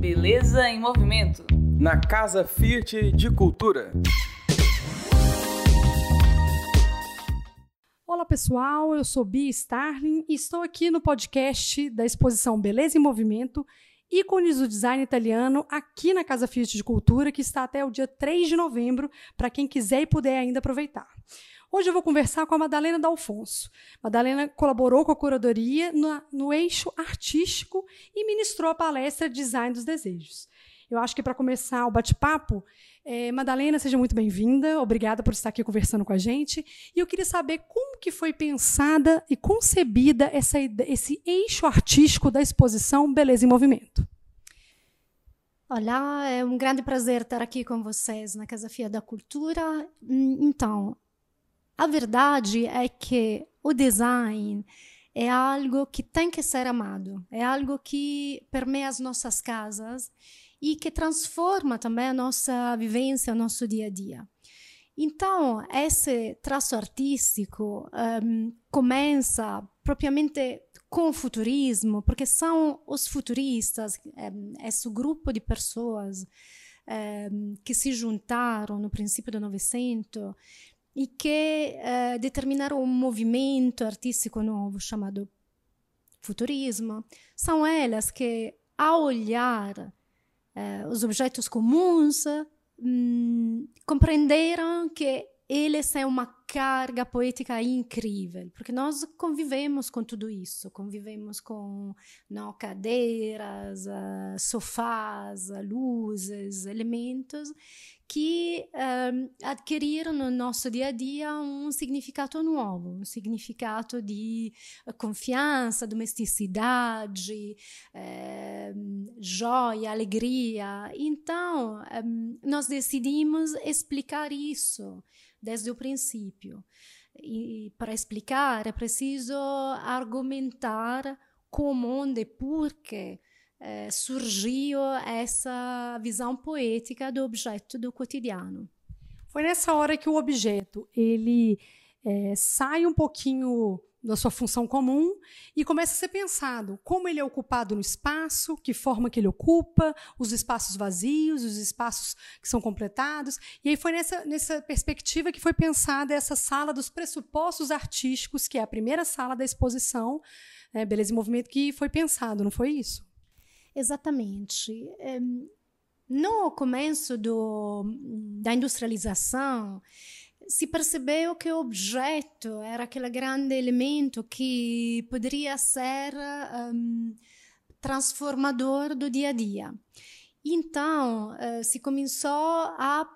Beleza em Movimento. Na Casa Fiat de Cultura. Olá pessoal, eu sou Bia Starling e estou aqui no podcast da exposição Beleza em Movimento, ícones do design italiano, aqui na Casa Fiat de Cultura, que está até o dia 3 de novembro, para quem quiser e puder ainda aproveitar. Hoje eu vou conversar com a Madalena D'Alfonso. Madalena colaborou com a curadoria no, no eixo artístico e ministrou a palestra Design dos Desejos. Eu acho que para começar o bate-papo, é, Madalena, seja muito bem-vinda. Obrigada por estar aqui conversando com a gente. E eu queria saber como que foi pensada e concebida essa, esse eixo artístico da exposição Beleza em Movimento. Olá, é um grande prazer estar aqui com vocês na Casa Fia da Cultura. Hum, então, a verdade é que o design é algo que tem que ser amado, é algo que permeia as nossas casas e que transforma também a nossa vivência, o nosso dia a dia. Então, esse traço artístico um, começa propriamente com o futurismo, porque são os futuristas, um, esse grupo de pessoas um, que se juntaram no princípio do Novecento e que eh, determinaram um movimento artístico novo chamado futurismo. São elas que, ao olhar eh, os objetos comuns, hum, compreenderam que eles têm uma carga poética incrível, porque nós convivemos com tudo isso, convivemos com não, cadeiras, uh, sofás, luzes, elementos que um, adquiriram no nosso dia a dia um significado novo, um significado de confiança, domesticidade, um, joia, alegria. Então, um, nós decidimos explicar isso desde o princípio. E para explicar é preciso argumentar como, onde, porquê eh, surgiu essa visão poética do objeto do cotidiano. Foi nessa hora que o objeto ele é, sai um pouquinho da sua função comum e começa a ser pensado como ele é ocupado no espaço, que forma que ele ocupa, os espaços vazios, os espaços que são completados. E aí foi nessa, nessa perspectiva que foi pensada essa sala dos pressupostos artísticos, que é a primeira sala da exposição né, Beleza em Movimento, que foi pensado, não foi isso? Exatamente. No começo do, da industrialização, se percebeu que o objeto era aquele grande elemento que poderia ser um, transformador do dia a dia. Então, uh, se começou a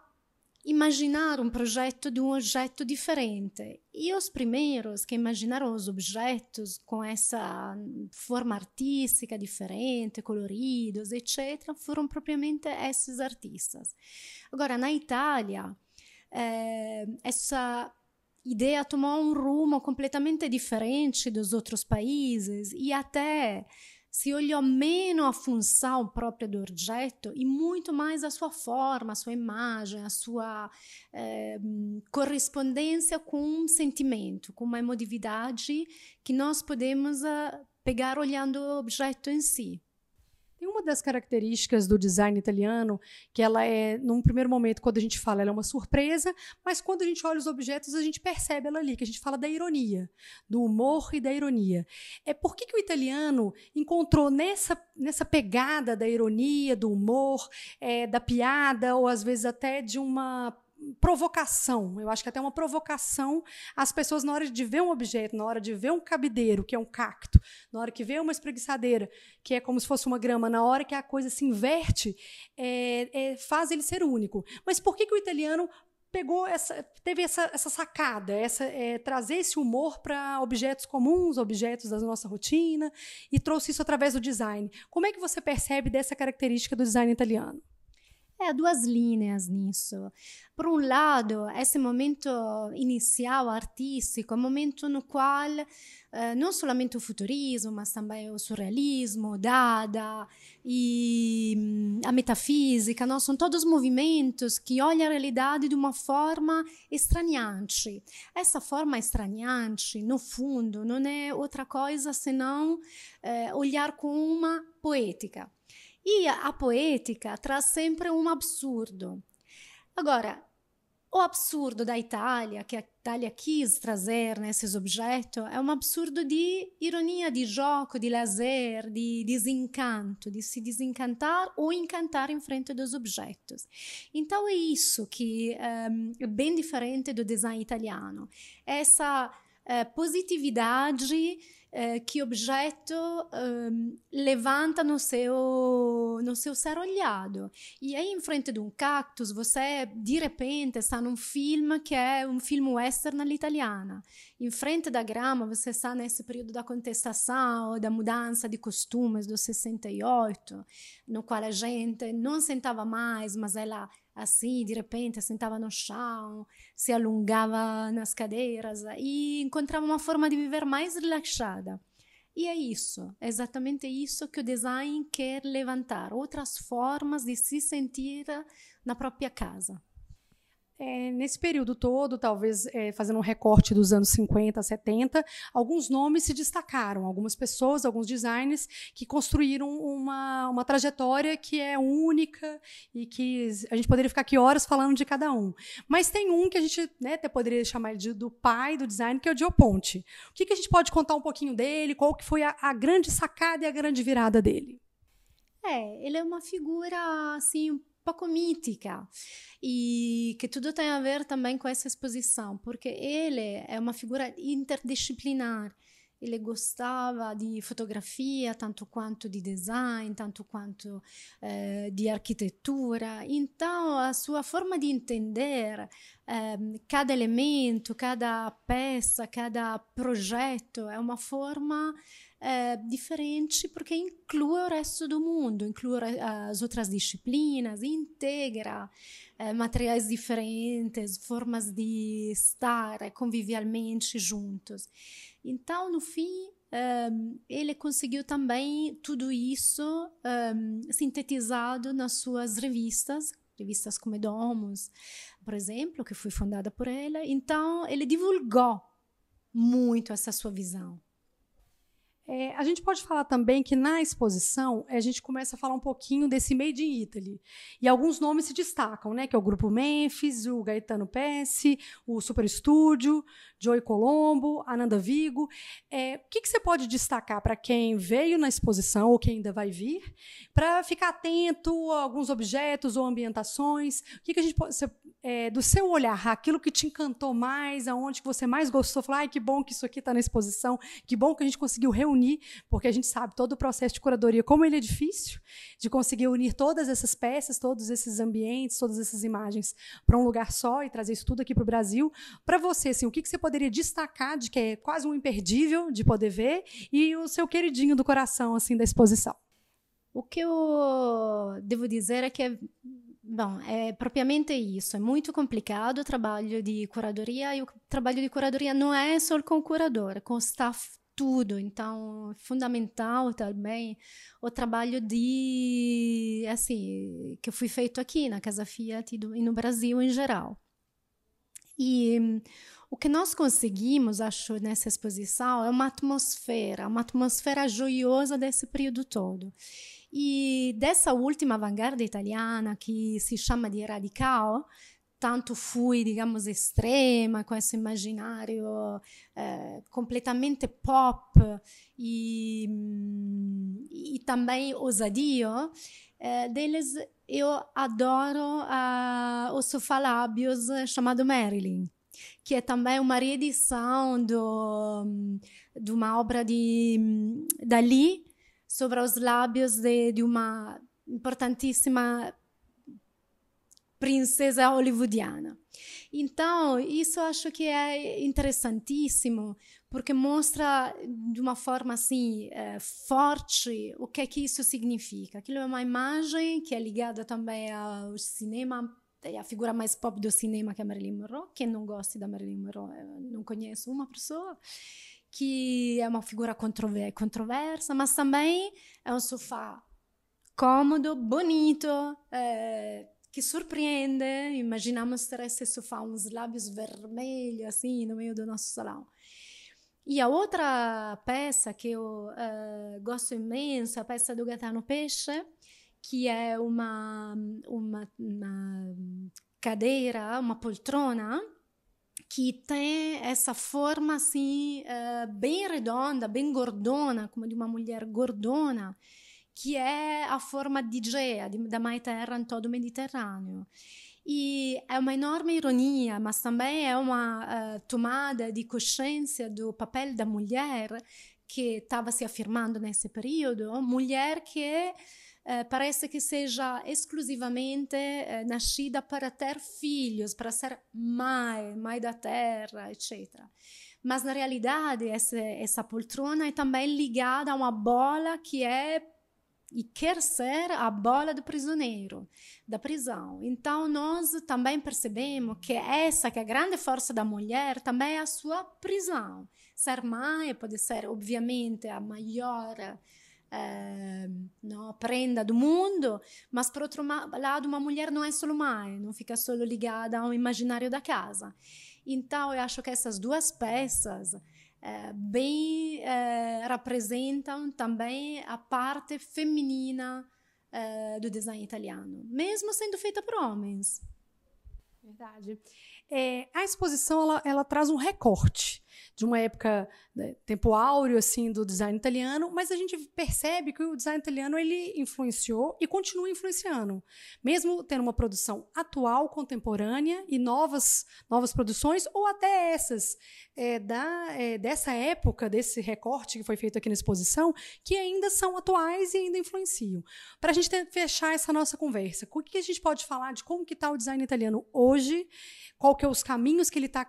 imaginar um projeto de um objeto diferente. E os primeiros que imaginaram os objetos com essa forma artística diferente, coloridos, etc., foram propriamente esses artistas. Agora, na Itália, eh, essa ideia tomou um rumo completamente diferente dos outros países e até se olhou menos a função própria do objeto e muito mais a sua forma, a sua imagem, a sua eh, correspondência com um sentimento, com uma emotividade que nós podemos uh, pegar olhando o objeto em si. Tem uma das características do design italiano que ela é, num primeiro momento, quando a gente fala, ela é uma surpresa, mas quando a gente olha os objetos, a gente percebe ela ali, que a gente fala da ironia, do humor e da ironia. É por que, que o italiano encontrou nessa, nessa pegada da ironia, do humor, é, da piada, ou às vezes até de uma provocação. Eu acho que até uma provocação às pessoas na hora de ver um objeto, na hora de ver um cabideiro, que é um cacto, na hora que vê uma espreguiçadeira, que é como se fosse uma grama, na hora que a coisa se inverte, é, é, faz ele ser único. Mas por que, que o italiano pegou essa, teve essa, essa sacada, essa, é, trazer esse humor para objetos comuns, objetos da nossa rotina, e trouxe isso através do design. Como é que você percebe dessa característica do design italiano? É, duas linhas nisso. Por um lado, esse momento inicial artístico, um momento no qual eh, não somente o futurismo, mas também o surrealismo, o Dada e hum, a metafísica, não? são todos movimentos que olham a realidade de uma forma estranhante. Essa forma estranhante, no fundo, não é outra coisa senão eh, olhar com uma poética. E a, poética traz sempre um absurdo. Agora, o absurdo da Itália, que a Itália quis trazer nesses objetos, é um absurdo de ironia, de jogo, de lazer, de desencanto, de se desencantar ou encantar em frente dos objetos. Então é isso que um, é bem diferente do design italiano. Essa uh, positividade eh, que objeto ehm, levanta no seu, no seu. E aí, em frente de um cactus, você de repente está num filme que é um filme western all'italiana. Em frente da grama, você está nesse período da contestação, da mudança de costumes do 68, no qual a gente não sentava mais, mas ela assim, de repente, sentava no chão, se alongava nas cadeiras e encontrava uma forma de viver mais relaxada. E é isso, é exatamente isso que o design quer levantar, outras formas de se sentir na própria casa. É, nesse período todo, talvez é, fazendo um recorte dos anos 50, 70, alguns nomes se destacaram, algumas pessoas, alguns designers que construíram uma, uma trajetória que é única e que a gente poderia ficar aqui horas falando de cada um. Mas tem um que a gente né, até poderia chamar de, do pai do design, que é o Dio Ponte. O que, que a gente pode contar um pouquinho dele? Qual que foi a, a grande sacada e a grande virada dele? É, ele é uma figura assim pouco mítica e que tudo tem a ver também com essa exposição, porque ele é uma figura interdisciplinar. Ele gostava de fotografia, tanto quanto de design, tanto quanto eh, de arquitetura. Então, a sua forma de entender eh, cada elemento, cada peça, cada projeto é uma forma é, diferente porque inclui o resto do mundo, inclui as outras disciplinas, integra é, materiais diferentes, formas de estar convivialmente juntos. Então, no fim, ele conseguiu também tudo isso sintetizado nas suas revistas, revistas como Domus, por exemplo, que foi fundada por ele. Então, ele divulgou muito essa sua visão. É, a gente pode falar também que na exposição a gente começa a falar um pouquinho desse Made in Italy. E alguns nomes se destacam, né? Que é o Grupo Memphis, o Gaetano Pesce, o Super Studio, Joey Colombo, Ananda Vigo. É, o que, que você pode destacar para quem veio na exposição ou quem ainda vai vir, para ficar atento a alguns objetos ou ambientações? O que, que a gente pode, você é, do seu olhar, aquilo que te encantou mais, aonde que você mais gostou, falar, ai, que bom que isso aqui está na exposição, que bom que a gente conseguiu reunir, porque a gente sabe todo o processo de curadoria, como ele é difícil, de conseguir unir todas essas peças, todos esses ambientes, todas essas imagens para um lugar só e trazer isso tudo aqui para o Brasil. Para você, assim, o que, que você poderia destacar de que é quase um imperdível de poder ver e o seu queridinho do coração, assim, da exposição? O que eu devo dizer é que é Bom, é propriamente isso. É muito complicado o trabalho de curadoria e o trabalho de curadoria não é só com o curador, é com o staff tudo. Então, fundamental também o trabalho de assim que foi feito aqui na Casa Fiat e no Brasil em geral. E o que nós conseguimos, acho, nessa exposição é uma atmosfera, uma atmosfera joiosa desse período todo. E dessa última vanguarda italiana, que se chama de radical, tanto fui, digamos, extrema, com esse imaginário eh, completamente pop e, e também ousadio, eh, deles eu adoro uh, o sofá lábios chamado Marilyn, que é também uma reedição do, de uma obra de Dali, sobre os lábios de, de uma princesa hollywoodiana. Então, isso acho que é interessantíssimo, porque mostra de uma forma assim é, forte o que é que isso significa. Aquilo é uma imagem que é ligada também ao cinema, é a figura mais pop do cinema que é Marilyn Monroe. Quem não gosta da Marilyn Monroe, não conheço uma pessoa que é uma figura controversa, mas também é um sofá cômodo, bonito, é, que surpreende. Imaginamos ter esse sofá, uns lábios vermelhos assim no meio do nosso salão. E a outra peça que eu uh, gosto imenso, a peça do Gaetano Peixe, que é uma, uma, uma cadeira, uma poltrona que tem essa forma assim uh, bem redonda, bem gordona, como de uma mulher gordona, que é a forma de Gea, da Mãe Terra em todo o Mediterrâneo. E é uma enorme ironia, mas também é uma uh, tomada de consciência do papel da mulher que estava se afirmando nesse período, mulher que eh, parece que seja exclusivamente eh, nascida para ter filhos, para ser mãe, mãe da terra, etc. Mas na realidade essa, essa poltrona é também ligada a uma bola que é e quer ser a bola do prisioneiro, da prisão. Então nós também percebemos que essa que é a grande força da mulher também é a sua prisão. Ser mãe pode ser obviamente a maior é, não, prenda do mundo, mas por outro lado uma mulher não é só mãe, não fica só ligada ao imaginário da casa. Então eu acho que essas duas peças bem é, representam também a parte feminina é, do design italiano, mesmo sendo feita por homens. Verdade. É, a exposição ela, ela, traz um recorte de uma época né, tempo áureo assim do design italiano, mas a gente percebe que o design italiano ele influenciou e continua influenciando, mesmo tendo uma produção atual, contemporânea e novas novas produções ou até essas é, da é, dessa época desse recorte que foi feito aqui na exposição que ainda são atuais e ainda influenciam. Para a gente ter, fechar essa nossa conversa, o que a gente pode falar de como que está o design italiano hoje? Qual que é os caminhos que ele está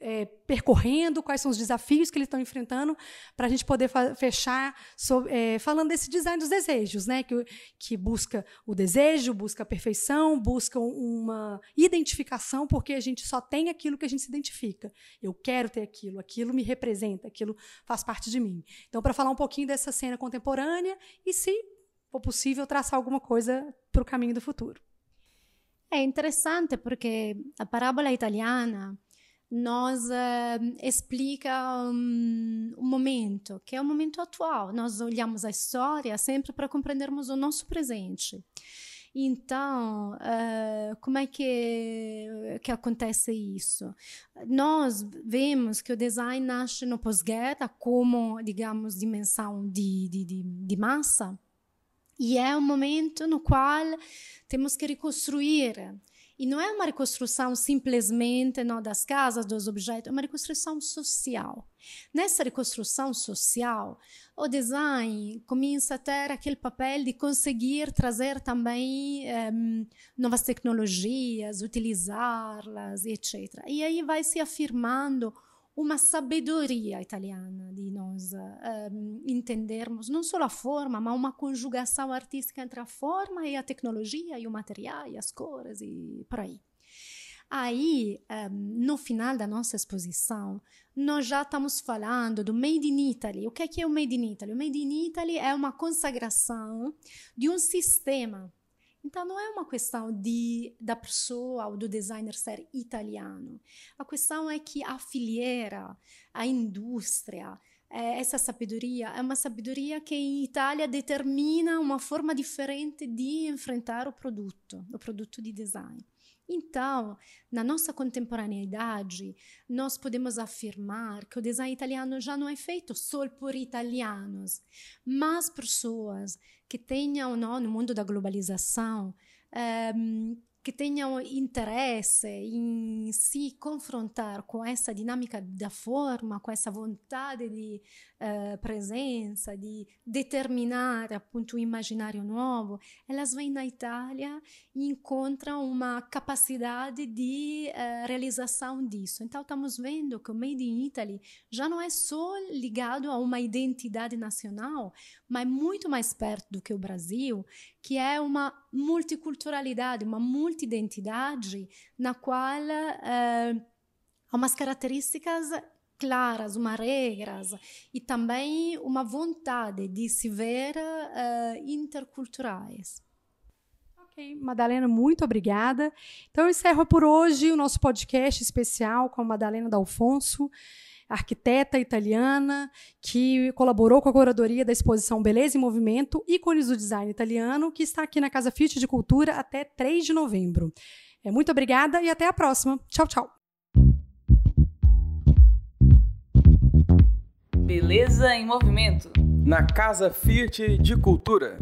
é, percorrendo, quais são os desafios que eles estão enfrentando, para a gente poder fechar sobre, é, falando desse design dos desejos, né? que, que busca o desejo, busca a perfeição, busca uma identificação, porque a gente só tem aquilo que a gente se identifica. Eu quero ter aquilo, aquilo me representa, aquilo faz parte de mim. Então, para falar um pouquinho dessa cena contemporânea e, se for possível, traçar alguma coisa para o caminho do futuro. É interessante porque a parábola italiana nos uh, explica um, um, momento, que é o momento atual. Nós olhamos a história sempre para compreendermos o nosso presente. Então, uh, como é que, que acontece isso? Nós vemos que o design nasce no pós-guerra como, digamos, dimensão de, de, de, de massa, e é um momento no qual temos que reconstruir e não é uma reconstrução simplesmente não, das casas, dos objetos, é uma reconstrução social. Nessa reconstrução social, o design começa a ter aquele papel de conseguir trazer também um, ehm, novas tecnologias, utilizá-las, etc. E aí vai se afirmando uma sabedoria italiana de nós entendermos não só a forma, mas uma conjugação artística entre a forma e a tecnologia e o material e as cores e por aí. Aí, um, no final da nossa exposição, nós já estamos falando do Made in Italy. O que é, que é o Made in Italy? O Made in Italy é uma consagração de um sistema então não é uma questão de da pessoa ou do designer ser italiano. A questão é que a filiera, a indústria, é, essa sabedoria é uma sabedoria que em Itália determina uma forma diferente de enfrentar o produto, o produto de design. Então, na nossa contemporaneidade, nós podemos afirmar que o design italiano já não é feito só por italianos, mas pessoas que tenham, não, no mundo da globalização, um, ehm, que tenham interesse em se confrontar com essa dinâmica da forma, com essa vontade de uh, presença, de determinar appunto um imaginário novo, elas vêm na Itália e encontram uma capacidade de uh, realização disso. Então estamos vendo que o Made in Italy já não é só ligado a uma identidade nacional, mas muito mais perto do que o Brasil, que é uma multiculturalidade, uma multidentidade na qual uh, há umas características claras, uma regras e também uma vontade de se ver uh, interculturais. Ok, Madalena, muito obrigada. Então, eu encerro por hoje o nosso podcast especial com a Madalena D'Alfonso. Arquiteta italiana que colaborou com a curadoria da exposição Beleza em Movimento, ícones do design italiano, que está aqui na Casa Fiat de Cultura até 3 de novembro. É, muito obrigada e até a próxima. Tchau, tchau. Beleza em Movimento. Na Casa Fiat de Cultura.